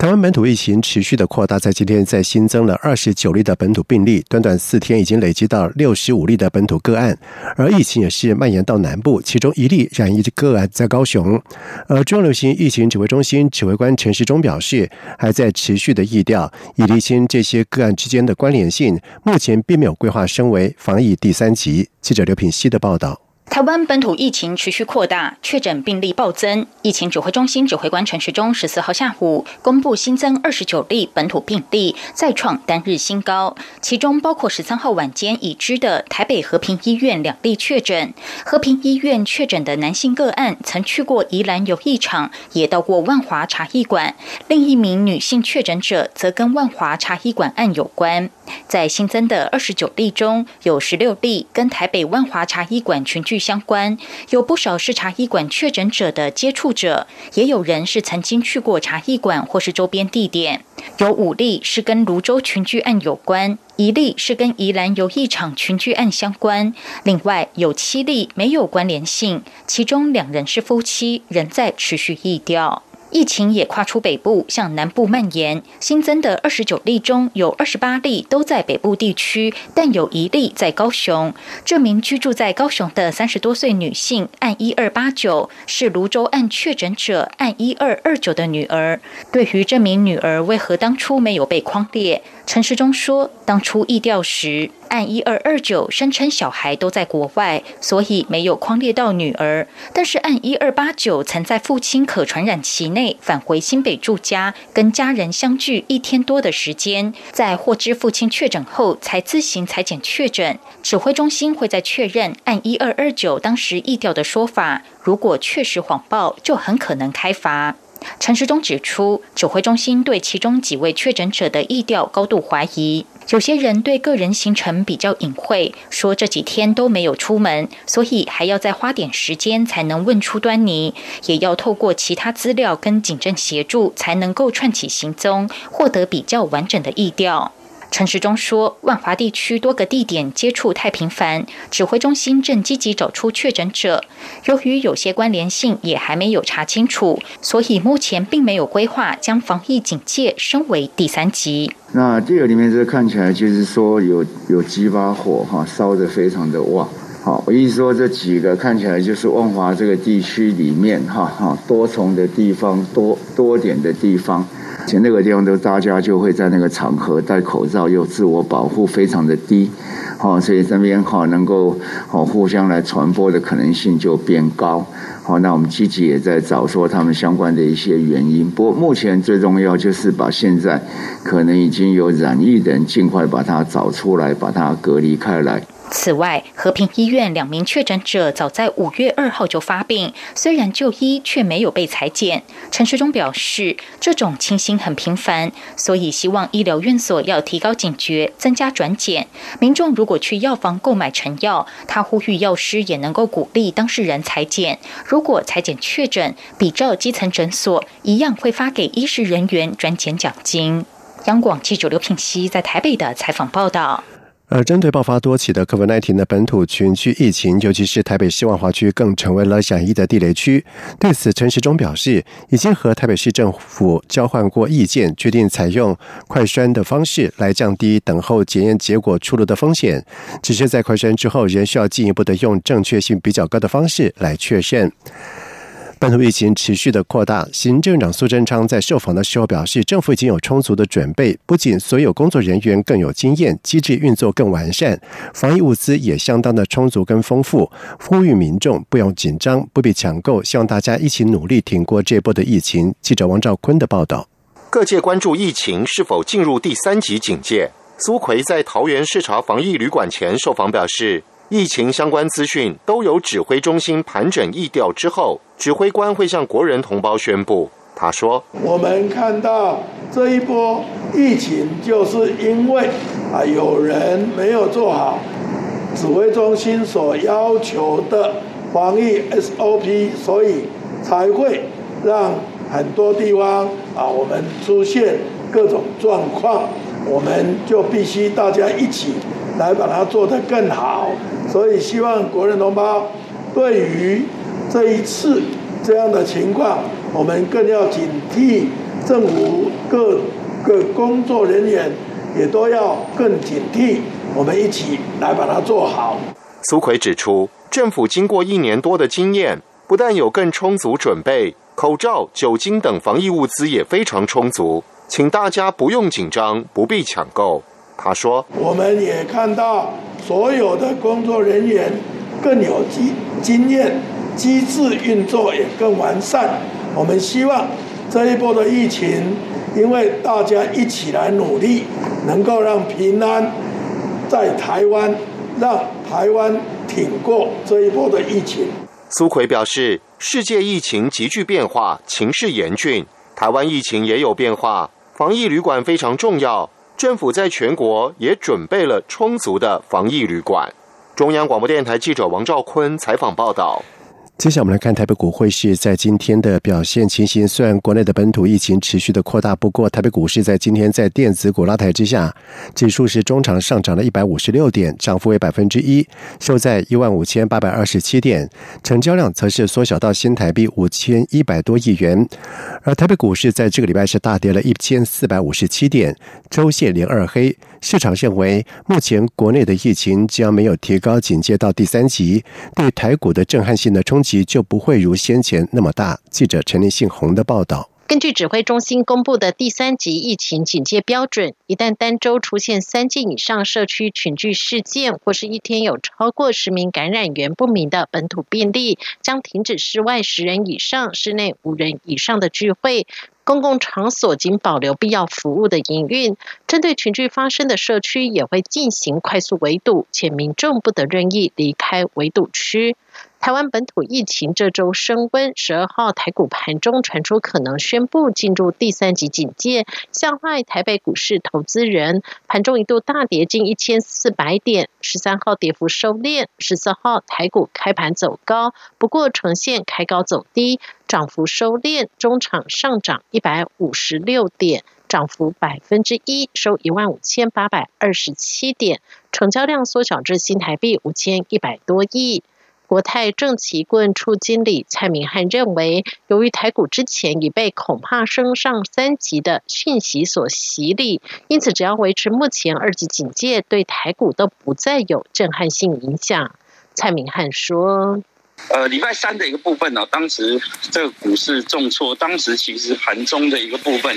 台湾本土疫情持续的扩大，在今天再新增了二十九例的本土病例，短短四天已经累积到六十五例的本土个案，而疫情也是蔓延到南部，其中一例染疫个案在高雄。而中央流行疫情指挥中心指挥官陈时中表示，还在持续的疫调，以厘清这些个案之间的关联性，目前并没有规划升为防疫第三级。记者刘品希的报道。台湾本土疫情持续扩大，确诊病例暴增。疫情指挥中心指挥官陈时中十四号下午公布新增二十九例本土病例，再创单日新高。其中包括十三号晚间已知的台北和平医院两例确诊。和平医院确诊的男性个案曾去过宜兰游艺场，也到过万华茶艺馆。另一名女性确诊者则跟万华茶艺馆案有关。在新增的二十九例中，有十六例跟台北万华茶艺馆群聚相关，有不少是茶艺馆确诊者的接触者，也有人是曾经去过茶艺馆或是周边地点。有五例是跟泸州群聚案有关，一例是跟宜兰游艺场群聚案相关，另外有七例没有关联性，其中两人是夫妻，仍在持续疫调。疫情也跨出北部，向南部蔓延。新增的二十九例中有二十八例都在北部地区，但有一例在高雄。这名居住在高雄的三十多岁女性，按一二八九是泸州案确诊者按一二二九的女儿。对于这名女儿为何当初没有被框列？陈世忠说，当初疫调时，按一二二九声称小孩都在国外，所以没有框列到女儿。但是按一二八九曾在父亲可传染期内返回新北住家，跟家人相聚一天多的时间，在获知父亲确诊后，才自行裁剪确诊。指挥中心会在确认按一二二九当时疫调的说法，如果确实谎报，就很可能开罚。陈时中指出，指挥中心对其中几位确诊者的意调高度怀疑。有些人对个人行程比较隐晦，说这几天都没有出门，所以还要再花点时间才能问出端倪，也要透过其他资料跟警政协助，才能够串起行踪，获得比较完整的意调。陈时中说，万华地区多个地点接触太频繁，指挥中心正积极找出确诊者。由于有些关联性也还没有查清楚，所以目前并没有规划将防疫警戒升为第三级。那第二里面这看起来就是说有有几把火哈，烧得非常的旺。好，我意思说这几个看起来就是万华这个地区里面哈哈多重的地方，多多点的地方。前那个地方都大家就会在那个场合戴口罩，又自我保护非常的低，好，所以这边好能够好互相来传播的可能性就变高，好，那我们积极也在找说他们相关的一些原因。不过目前最重要就是把现在可能已经有染疫的人尽快把它找出来，把它隔离开来。此外，和平医院两名确诊者早在五月二号就发病，虽然就医却没有被裁减。陈世忠表示，这种情形很频繁，所以希望医疗院所要提高警觉，增加转检。民众如果去药房购买成药，他呼吁药师也能够鼓励当事人裁剪。如果裁剪确诊，比照基层诊所一样，会发给医师人员转检奖金。央广记者刘品熙在台北的采访报道。而针对爆发多起的 COVID-19 的本土群区疫情，尤其是台北市万华区更成为了染疫的地雷区。对此，陈时中表示，已经和台北市政府交换过意见，决定采用快筛的方式来降低等候检验结果出炉的风险。只是在快筛之后，仍需要进一步的用正确性比较高的方式来确认。本土疫情持续的扩大，行政长苏贞昌在受访的时候表示，政府已经有充足的准备，不仅所有工作人员更有经验，机制运作更完善，防疫物资也相当的充足跟丰富，呼吁民众不用紧张，不必抢购，希望大家一起努力挺过这波的疫情。记者王兆坤的报道。各界关注疫情是否进入第三级警戒。苏奎在桃园视察防疫旅馆前受访表示。疫情相关资讯都由指挥中心盘整疫调之后，指挥官会向国人同胞宣布。他说：“我们看到这一波疫情，就是因为啊有人没有做好指挥中心所要求的防疫 SOP，所以才会让很多地方啊，我们出现各种状况，我们就必须大家一起来把它做得更好。所以希望国人同胞对于这一次这样的情况，我们更要警惕，政府各个工作人员也都要更警惕，我们一起来把它做好。苏奎指出，政府经过一年多的经验，不但有更充足准备，口罩、酒精等防疫物资也非常充足，请大家不用紧张，不必抢购。他说：“我们也看到所有的工作人员更有经经验，机制运作也更完善。我们希望这一波的疫情，因为大家一起来努力，能够让平安在台湾。”让台湾挺过这一波的疫情。苏奎表示，世界疫情急剧变化，情势严峻，台湾疫情也有变化，防疫旅馆非常重要。政府在全国也准备了充足的防疫旅馆。中央广播电台记者王兆坤采访报道。接下来我们来看台北股汇市在今天的表现情形。虽然国内的本土疫情持续的扩大，不过台北股市在今天在电子股拉抬之下，指数是中场上涨了一百五十六点，涨幅为百分之一，收在一万五千八百二十七点，成交量则是缩小到新台币五千一百多亿元。而台北股市在这个礼拜是大跌了一千四百五十七点，周线连二黑。市场认为，目前国内的疫情将没有提高警戒到第三级，对台股的震撼性的冲击就不会如先前那么大。记者陈立信红的报道。根据指挥中心公布的第三级疫情警戒标准，一旦单周出现三件以上社区群聚事件，或是一天有超过十名感染源不明的本土病例，将停止室外十人以上、室内五人以上的聚会。公共场所仅保留必要服务的营运。针对群聚发生的社区，也会进行快速围堵，且民众不得任意离开围堵区。台湾本土疫情这周升温，十二号台股盘中传出可能宣布进入第三级警戒，吓坏台北股市投资人，盘中一度大跌近一千四百点。十三号跌幅收敛，十四号台股开盘走高，不过呈现开高走低，涨幅收敛，中场上涨一百五十六点，涨幅百分之一，收一万五千八百二十七点，成交量缩小至新台币五千一百多亿。国泰正奇顾问处经理蔡明汉认为，由于台股之前已被恐怕升上三级的讯息所洗礼，因此只要维持目前二级警戒，对台股都不再有震撼性影响。蔡明汉说。呃，礼拜三的一个部分呢，当时这个股市重挫，当时其实盘中的一个部分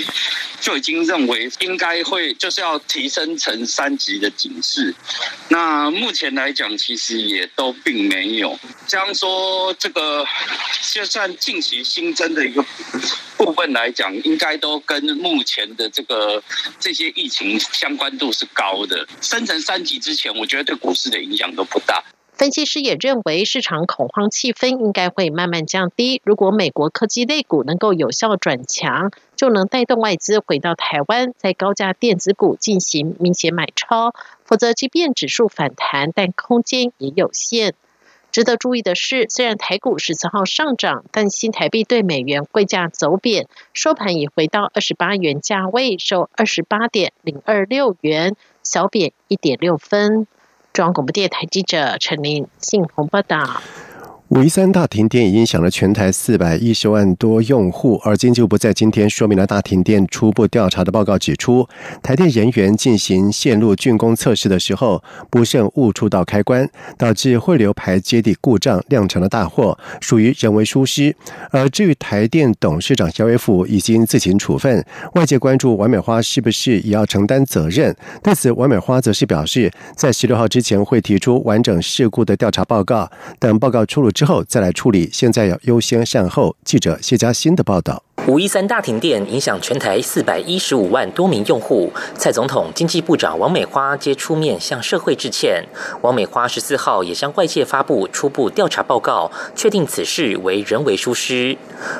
就已经认为应该会就是要提升成三级的警示。那目前来讲，其实也都并没有。这样说，这个就算近期新增的一个部分来讲，应该都跟目前的这个这些疫情相关度是高的。升成三级之前，我觉得对股市的影响都不大。分析师也认为，市场恐慌气氛应该会慢慢降低。如果美国科技类股能够有效转强，就能带动外资回到台湾，在高价电子股进行明显买超。否则，即便指数反弹，但空间也有限。值得注意的是，虽然台股十四号上涨，但新台币对美元汇价走贬，收盘已回到二十八元价位，收二十八点零二六元，小贬一点六分。中央广播电台记者陈琳、信鸿报道。五一三大停电影响了全台四百一十万多用户，而经济部在今天说明了大停电初步调查的报告，指出台电人员进行线路竣工测试的时候，不慎误触到开关，导致汇流排接地故障，酿成了大祸，属于人为疏失。而至于台电董事长肖威富已经自行处分，外界关注完美花是不是也要承担责任？对此，完美花则是表示，在十六号之前会提出完整事故的调查报告，等报告出炉之。之后再来处理，现在要优先善后。记者谢佳欣的报道。五一三大停电影响全台四百一十五万多名用户，蔡总统、经济部长王美花皆出面向社会致歉。王美花十四号也向外界发布初步调查报告，确定此事为人为疏失。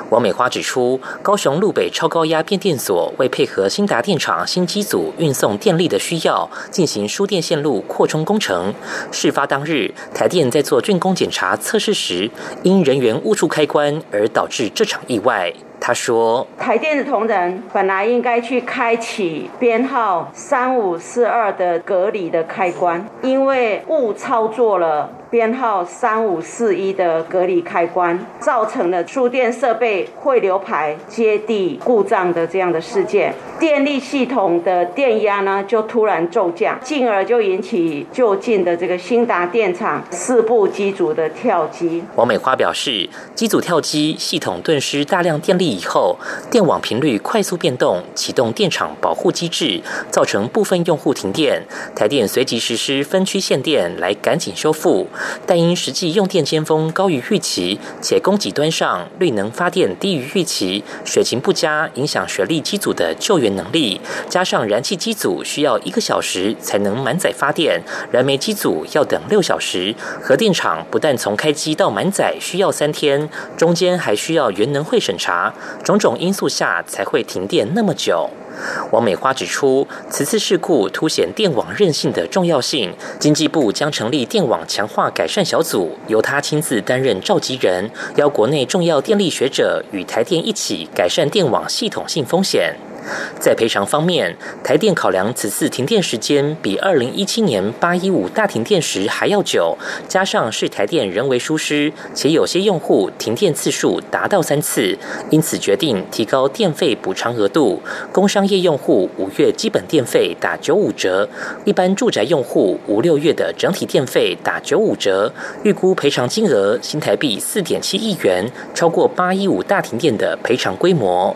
王美花指出，高雄路北超高压变电所为配合新达电厂新机组运送电力的需要，进行输电线路扩充工程。事发当日，台电在做竣工检查测试时，因人员误触开关而导致这场意外。他说：“台电的同仁本来应该去开启编号三五四二的隔离的开关，因为误操作了。”编号三五四一的隔离开关，造成了输电设备汇流排接地故障的这样的事件，电力系统的电压呢就突然骤降，进而就引起就近的这个新达电厂四部机组的跳机。王美花表示，机组跳机，系统顿失大量电力以后，电网频率快速变动，启动电厂保护机制，造成部分用户停电，台电随即实施分区限电来赶紧修复。但因实际用电尖峰高于预期，且供给端上绿能发电低于预期，水情不佳，影响水利机组的救援能力。加上燃气机组需要一个小时才能满载发电，燃煤机组要等六小时，核电厂不但从开机到满载需要三天，中间还需要原能会审查，种种因素下才会停电那么久。王美花指出，此次事故凸显电网韧性的重要性。经济部将成立电网强化改善小组，由他亲自担任召集人，邀国内重要电力学者与台电一起改善电网系统性风险。在赔偿方面，台电考量此次停电时间比二零一七年八一五大停电时还要久，加上是台电人为疏失，且有些用户停电次数达到三次，因此决定提高电费补偿额度。工商业用户五月基本电费打九五折，一般住宅用户五六月的整体电费打九五折。预估赔偿金额新台币四点七亿元，超过八一五大停电的赔偿规模。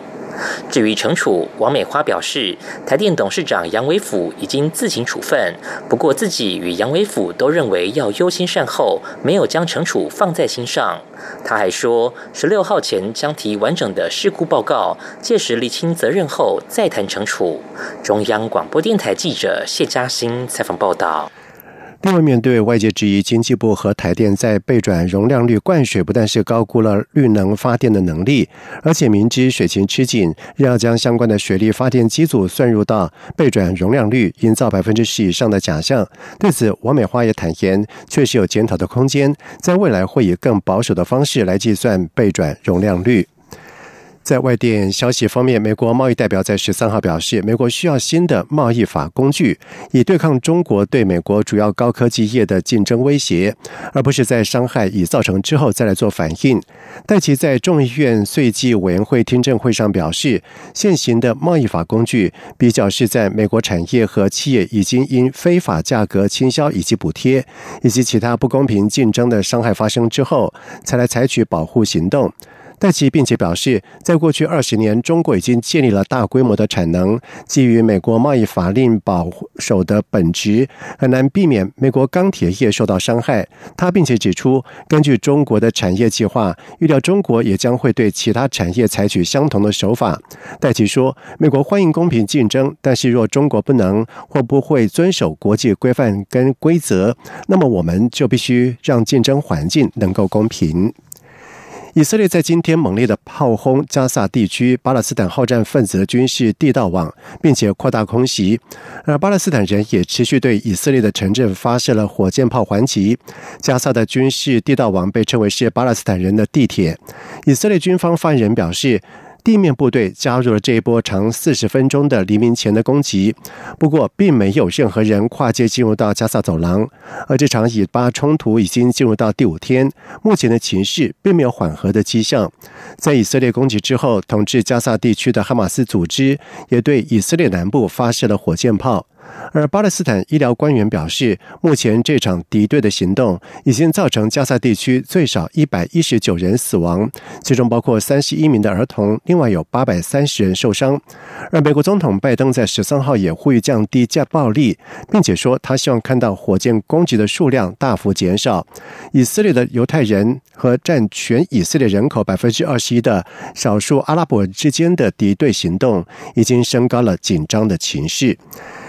至于惩处，王美花表示，台电董事长杨伟甫已经自行处分，不过自己与杨伟甫都认为要优先善后，没有将惩处放在心上。他还说，十六号前将提完整的事故报告，届时厘清责任后再谈惩处。中央广播电台记者谢嘉欣采访报道。另外，面对外界质疑，经济部和台电在备转容量率灌水，不但是高估了绿能发电的能力，而且明知水情吃紧，仍要将相关的水力发电机组算入到备转容量率，营造百分之十以上的假象。对此，王美花也坦言，确实有检讨的空间，在未来会以更保守的方式来计算备转容量率。在外电消息方面，美国贸易代表在十三号表示，美国需要新的贸易法工具，以对抗中国对美国主要高科技业的竞争威胁，而不是在伤害已造成之后再来做反应。戴奇在众议院税计委员会听证会上表示，现行的贸易法工具比较是在美国产业和企业已经因非法价格倾销以及补贴以及其他不公平竞争的伤害发生之后，才来采取保护行动。戴奇并且表示，在过去二十年，中国已经建立了大规模的产能。基于美国贸易法令保守的本质，很难避免美国钢铁业受到伤害。他并且指出，根据中国的产业计划，预料中国也将会对其他产业采取相同的手法。戴奇说：“美国欢迎公平竞争，但是若中国不能或不会遵守国际规范跟规则，那么我们就必须让竞争环境能够公平。”以色列在今天猛烈的炮轰加萨地区巴勒斯坦好战分子的军事地道网，并且扩大空袭，而巴勒斯坦人也持续对以色列的城镇发射了火箭炮还击。加萨的军事地道网被称为是巴勒斯坦人的地铁。以色列军方发言人表示。地面部队加入了这一波长四十分钟的黎明前的攻击，不过并没有任何人跨界进入到加萨走廊。而这场以巴冲突已经进入到第五天，目前的情势并没有缓和的迹象。在以色列攻击之后，统治加萨地区的哈马斯组织也对以色列南部发射了火箭炮。而巴勒斯坦医疗官员表示，目前这场敌对的行动已经造成加萨地区最少一百一十九人死亡，其中包括三十一名的儿童，另外有八百三十人受伤。而美国总统拜登在十三号也呼吁降低加暴力，并且说他希望看到火箭攻击的数量大幅减少。以色列的犹太人和占全以色列人口百分之二十一的少数阿拉伯之间的敌对行动，已经升高了紧张的情势。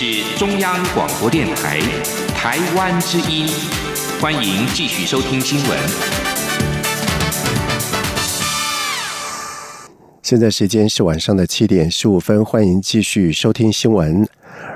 是中央广播电台台湾之音，欢迎继续收听新闻。现在时间是晚上的七点十五分，欢迎继续收听新闻。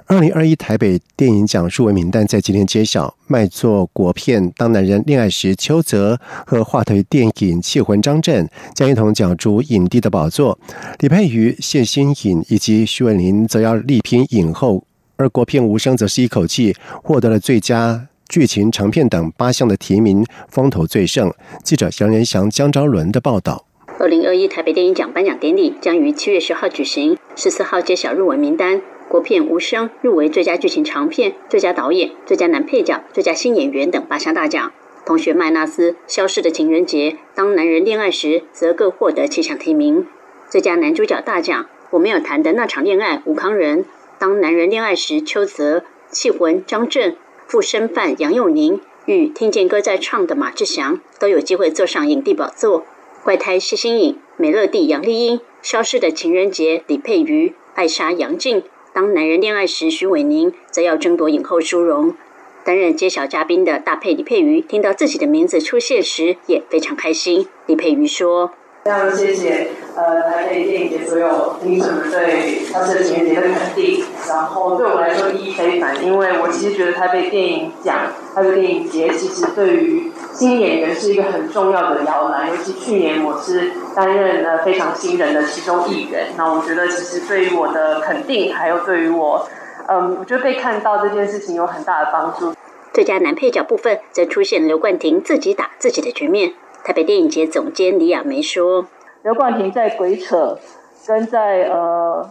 二零二一台北电影奖入围名单在今天揭晓，卖座国片《当男人恋爱时》邱泽和华特电影《气魂》张震将一同角逐影帝的宝座，李佩瑜、谢欣颖以及徐伟林则要力拼影后，而国片《无声》则是一口气获得了最佳剧情长片等八项的提名，风头最盛。记者杨仁祥、江昭伦的报道。二零二一台北电影奖颁奖典礼将于七月十号举行，十四号揭晓入围名单。国片《无声》入围最佳剧情长片、最佳导演、最佳男配角、最佳新演员等八项大奖。同学麦纳斯《消失的情人节》《当男人恋爱时》则各获得七项提名。最佳男主角大奖，我没有谈的那场恋爱吴康仁，《当男人恋爱时》邱泽，《气魂》张震，副身犯杨佑宁与听见歌在唱的马志祥都有机会坐上影帝宝座。怪胎谢欣颖、美乐蒂杨丽英，《消失的情人节》李佩瑜，艾莎杨静。当男人恋爱时，徐伟宁则要争夺影后殊荣。担任揭晓嘉宾的大配李佩瑜，听到自己的名字出现时，也非常开心。李佩瑜说。非常谢谢呃台北电影节所有评审们对他这个情人节的肯定，然后对我来说意义非凡，因为我其实觉得台北电影奖、台北电影节其实对于新演员是一个很重要的摇篮，尤其去年我是担任了非常新人的其中一员，那我觉得其实对于我的肯定，还有对于我，嗯，我觉得被看到这件事情有很大的帮助。最佳男配角部分则出现刘冠廷自己打自己的局面。台北电影节总监李亚梅说：“刘冠廷在鬼扯，跟在呃，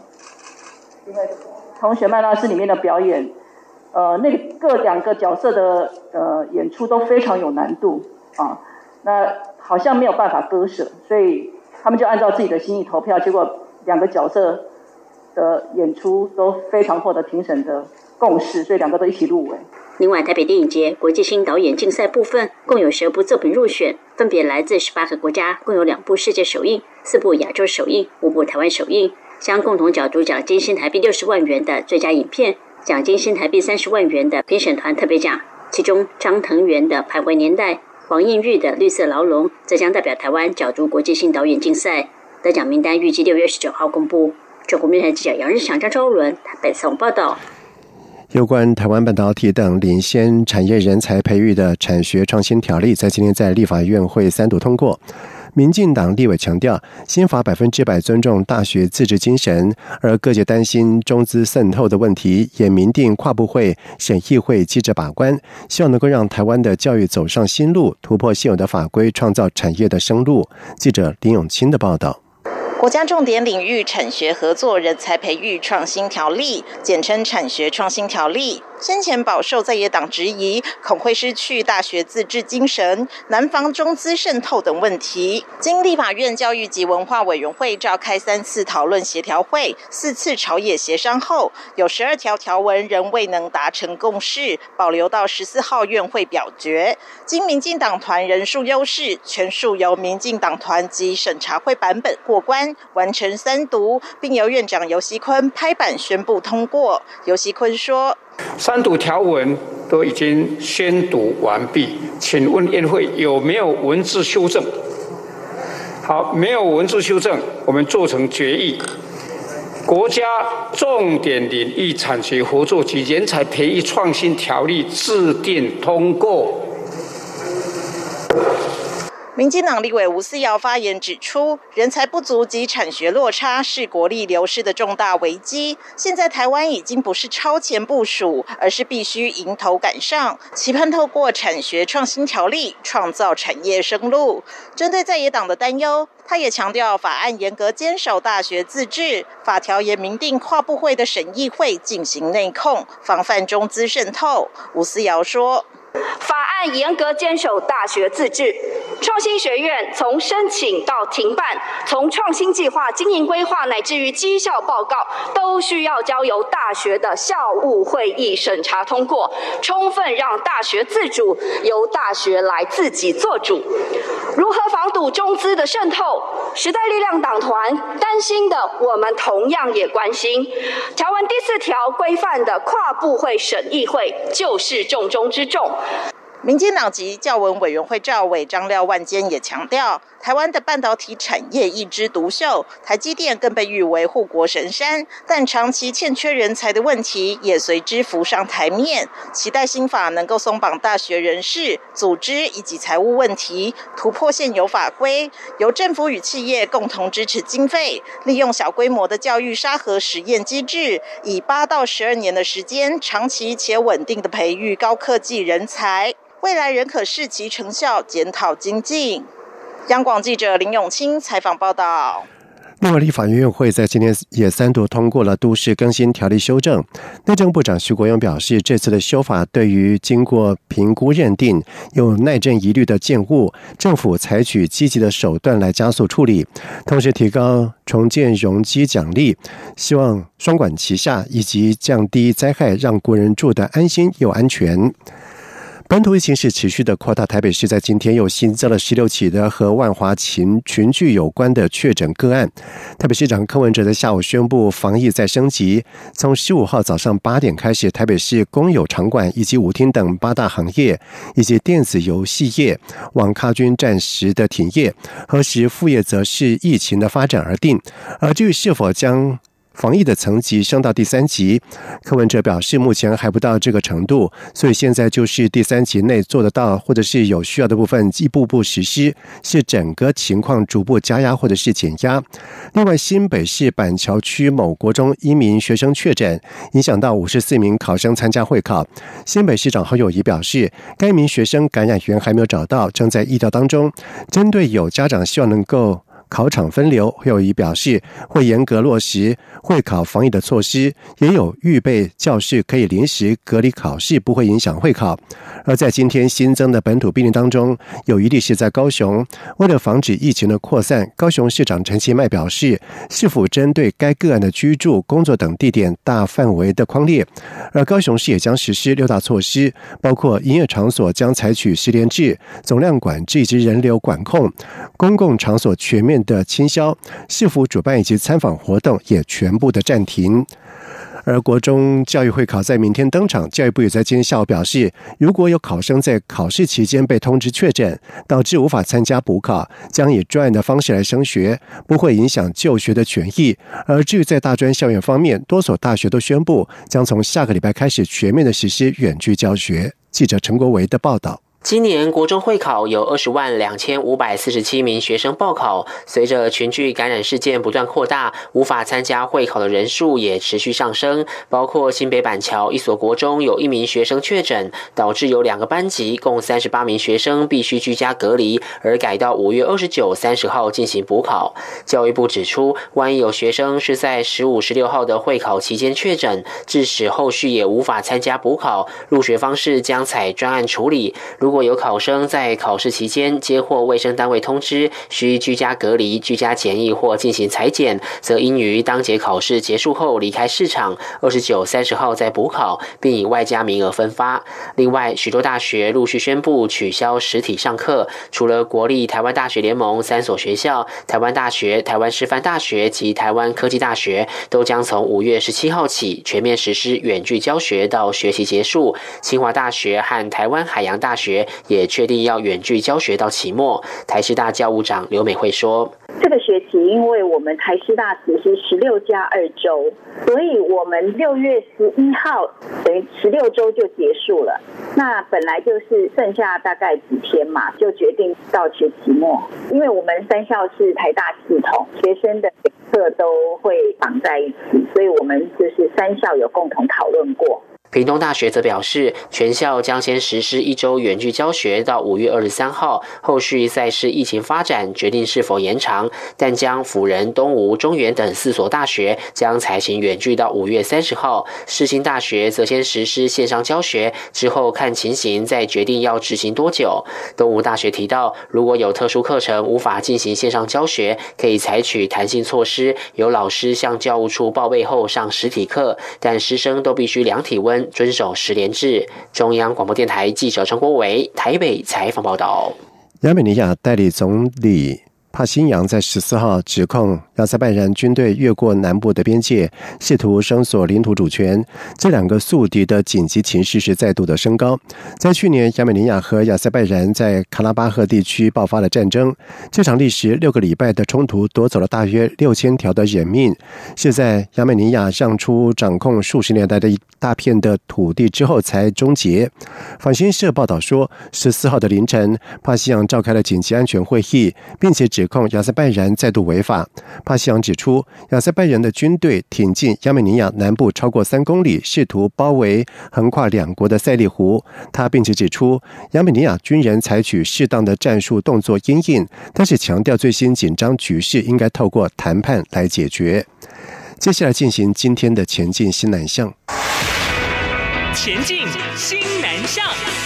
因为同学麦拉斯里面的表演，呃，那各两个角色的呃演出都非常有难度啊。那好像没有办法割舍，所以他们就按照自己的心意投票，结果两个角色的演出都非常获得评审的共识，所以两个都一起入围。”另外，台北电影节国际新导演竞赛部分共有十部作品入选，分别来自十八个国家，共有两部世界首映、四部亚洲首映、五部台湾首映，将共同角逐奖金新台币六十万元的最佳影片，奖金新台币三十万元的评审团特别奖。其中，张腾元的《徘徊年代》，黄映玉的《绿色牢笼》则将代表台湾角逐国际新导演竞赛。得奖名单预计六月十九号公布。中国面台记者杨日祥、张超伦台北送报道。有关台湾半导体等领先产业人才培育的产学创新条例，在今天在立法院会三读通过。民进党立委强调，新法百分之百尊重大学自治精神，而各界担心中资渗透的问题，也明定跨部会、审议会机制把关，希望能够让台湾的教育走上新路，突破现有的法规，创造产业的生路。记者林永清的报道。国家重点领域产学合作人才培育创新条例，简称产学创新条例。先前饱受在野党质疑，恐会失去大学自治精神、南方中资渗透等问题。经立法院教育及文化委员会召开三次讨论协调会、四次朝野协商后，有十二条条文仍未能达成共识，保留到十四号院会表决。经民进党团人数优势，全数由民进党团及审查会版本过关，完成三读，并由院长尤锡坤拍板宣布通过。尤锡坤说。三读条文都已经宣读完毕，请问宴会有没有文字修正？好，没有文字修正，我们做成决议。国家重点领域产学合作及人才培育创新条例制定通过。民进党立委吴思瑶发言指出，人才不足及产学落差是国力流失的重大危机。现在台湾已经不是超前部署，而是必须迎头赶上。期盼透过产学创新条例，创造产业生路。针对在野党的担忧，他也强调，法案严格坚守大学自治，法条也明定跨部会的审议会进行内控，防范中资渗透。吴思瑶说。法案严格坚守大学自治，创新学院从申请到停办，从创新计划、经营规划乃至于绩效报告，都需要交由大学的校务会议审查通过，充分让大学自主，由大学来自己做主。如何防堵中资的渗透？时代力量党团担心的，我们同样也关心。条文第四条规范的跨部会审议会，就是重中之重。民进党籍教文委员会赵委张廖万坚也强调。台湾的半导体产业一枝独秀，台积电更被誉为护国神山，但长期欠缺人才的问题也随之浮上台面。期待新法能够松绑大学人事、组织以及财务问题，突破现有法规，由政府与企业共同支持经费，利用小规模的教育沙盒实验机制，以八到十二年的时间，长期且稳定的培育高科技人才，未来仍可视其成效，检讨精进。央广记者林永清采访报道。那么，立法院院会在今天也三度通过了都市更新条例修正。内政部长徐国勇表示，这次的修法对于经过评估认定有耐震疑虑的建物，政府采取积极的手段来加速处理，同时提高重建容积奖励，希望双管齐下，以及降低灾害，让国人住得安心又安全。本土疫情是持续的扩大，台北市在今天又新增了十六起的和万华群群聚有关的确诊个案。台北市长柯文哲在下午宣布，防疫再升级，从十五号早上八点开始，台北市公有场馆以及舞厅等八大行业以及电子游戏业、网咖均暂时的停业，何时复业则是疫情的发展而定。而至于是否将防疫的层级升到第三级，柯文哲表示，目前还不到这个程度，所以现在就是第三级内做得到，或者是有需要的部分一步步实施，是整个情况逐步加压或者是减压。另外，新北市板桥区某国中一名学生确诊，影响到五十四名考生参加会考。新北市长侯友谊表示，该名学生感染源还没有找到，正在疫调当中。针对有家长希望能够。考场分流，会有仪表示会严格落实会考防疫的措施，也有预备教室可以临时隔离考试，不会影响会考。而在今天新增的本土病例当中，有一例是在高雄。为了防止疫情的扩散，高雄市长陈其迈表示，是否针对该个案的居住、工作等地点大范围的框列。而高雄市也将实施六大措施，包括营业场所将采取十连制、总量管制及人流管控，公共场所全面。的倾销，市府主办以及参访活动也全部的暂停。而国中教育会考在明天登场，教育部也在今天下午表示，如果有考生在考试期间被通知确诊，导致无法参加补考，将以专业的方式来升学，不会影响就学的权益。而至于在大专校园方面，多所大学都宣布将从下个礼拜开始全面的实施远距教学。记者陈国维的报道。今年国中会考有二十万两千五百四十七名学生报考，随着群聚感染事件不断扩大，无法参加会考的人数也持续上升。包括新北板桥一所国中有一名学生确诊，导致有两个班级共三十八名学生必须居家隔离，而改到五月二十九、三十号进行补考。教育部指出，万一有学生是在十五、十六号的会考期间确诊，致使后续也无法参加补考，入学方式将采专案处理。如如果有考生在考试期间接获卫生单位通知，需居家隔离、居家检疫或进行裁剪，则应于当节考试结束后离开市场，二十九、三十号再补考，并以外加名额分发。另外，许多大学陆续宣布取消实体上课，除了国立台湾大学联盟三所学校，台湾大学、台湾师范大学及台湾科技大学都将从五月十七号起全面实施远距教学到学习结束。清华大学和台湾海洋大学。也确定要远距教学到期末。台师大教务长刘美惠说：“这个学期，因为我们台师大实施十六加二周，所以我们六月十一号等于十六周就结束了。那本来就是剩下大概几天嘛，就决定到学期末。因为我们三校是台大系统，学生的课都会绑在一起，所以我们就是三校有共同讨论过。”屏东大学则表示，全校将先实施一周远距教学到五月二十三号，后续再视疫情发展决定是否延长。但将辅仁、东吴、中原等四所大学将采行远距到五月三十号。世新大学则先实施线上教学，之后看情形再决定要执行多久。东吴大学提到，如果有特殊课程无法进行线上教学，可以采取弹性措施，由老师向教务处报备后上实体课，但师生都必须量体温。遵守十连制。中央广播电台记者陈国伟台北采访报道。亚美尼亚代理总理。帕新扬在十四号指控亚塞拜然军队越过南部的边界，试图声索领土主权。这两个宿敌的紧急情势是再度的升高。在去年，亚美尼亚和亚塞拜然在卡拉巴赫地区爆发了战争。这场历时六个礼拜的冲突夺走了大约六千条的人命，是在亚美尼亚让出掌控数十年代的一大片的土地之后才终结。法新社报道说，十四号的凌晨，帕西扬召开了紧急安全会议，并且。指控亚塞拜然再度违法。帕西扬指出，亚塞拜然的军队挺进亚美尼亚南部超过三公里，试图包围横跨两国的塞利湖。他并且指出，亚美尼亚军人采取适当的战术动作应应，但是强调最新紧张局势应该透过谈判来解决。接下来进行今天的前进新南向。前进新南向。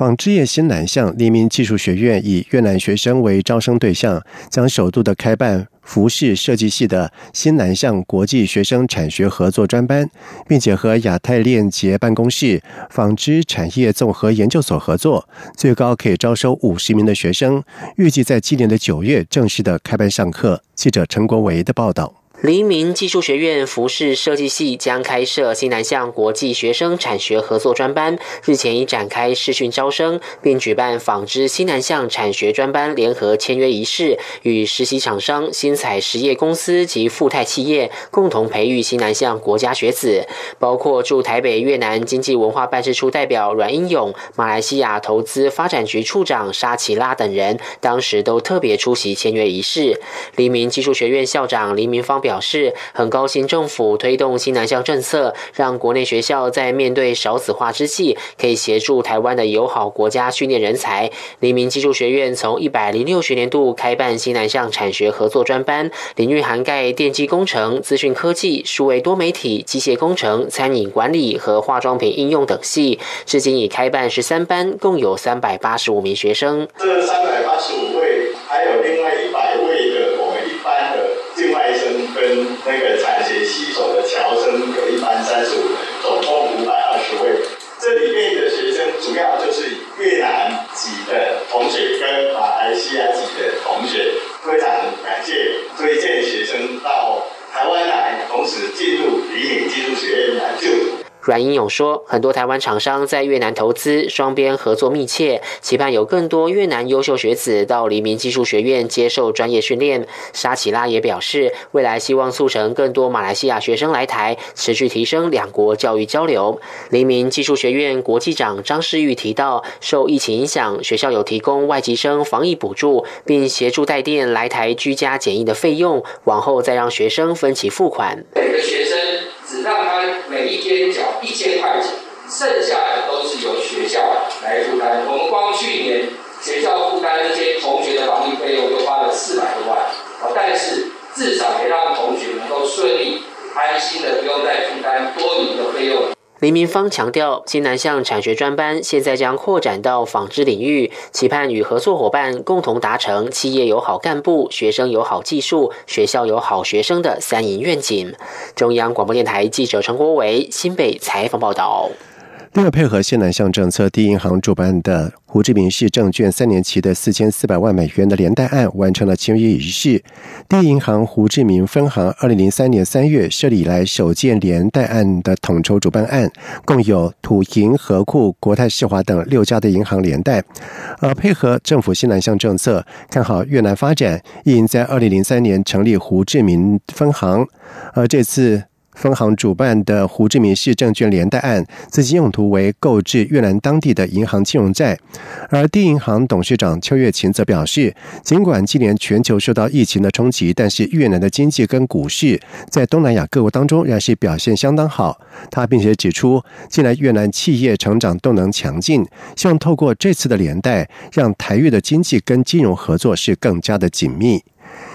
纺织业新南向黎明技术学院以越南学生为招生对象，将首度的开办服饰设计系的新南向国际学生产学合作专班，并且和亚太链接办公室纺织产业综合研究所合作，最高可以招收五十名的学生，预计在今年的九月正式的开班上课。记者陈国维的报道。黎明技术学院服饰设计系将开设新南向国际学生产学合作专班，日前已展开试训招生，并举办纺织新南向产学专班联合签约仪式，与实习厂商新彩实业公司及富泰企业共同培育新南向国家学子，包括驻台北越南经济文化办事处代表阮英勇、马来西亚投资发展局处长沙奇拉等人，当时都特别出席签约仪式。黎明技术学院校长黎明方表。表示很高兴政府推动新南向政策，让国内学校在面对少子化之际，可以协助台湾的友好国家训练人才。黎明技术学院从一百零六学年度开办新南向产学合作专班，领域涵盖电机工程、资讯科技、数位多媒体、机械工程、餐饮管理和化妆品应用等系，至今已开办十三班，共有三百八十五名学生。这三百八十五阮英勇说：“很多台湾厂商在越南投资，双边合作密切，期盼有更多越南优秀学子到黎明技术学院接受专业训练。”沙奇拉也表示，未来希望促成更多马来西亚学生来台，持续提升两国教育交流。黎明技术学院国际长张世玉提到，受疫情影响，学校有提供外籍生防疫补助，并协助代垫来台居家检疫的费用，往后再让学生分期付款。每个学生每一天缴。一千块钱，剩下的都是由学校来负担。我们光去年学校负担这些同学的防疫费用，就花了四百多万。但是至少也让同学能够顺利、安心的，不用再负担多余的费用。黎明芳强调，新南向产学专班现在将扩展到纺织领域，期盼与合作伙伴共同达成企业有好干部、学生有好技术、学校有好学生的三赢愿景。中央广播电台记者陈国伟新北采访报道。另外，配合西南向政策，第一银行主办的胡志明市证券三年期的四千四百万美元的连带案完成了签约仪式。第一银行胡志明分行二零零三年三月设立以来首件连带案的统筹主办案，共有土银、河库、国泰世华等六家的银行连带。而配合政府西南向政策，看好越南发展，意在二零零三年成立胡志明分行，而这次。分行主办的胡志明市证券连带案，资金用途为购置越南当地的银行金融债。而第一银行董事长邱月琴则表示，尽管今年全球受到疫情的冲击，但是越南的经济跟股市在东南亚各国当中仍然是表现相当好。他并且指出，近来越南企业成长动能强劲，希望透过这次的连带，让台越的经济跟金融合作是更加的紧密。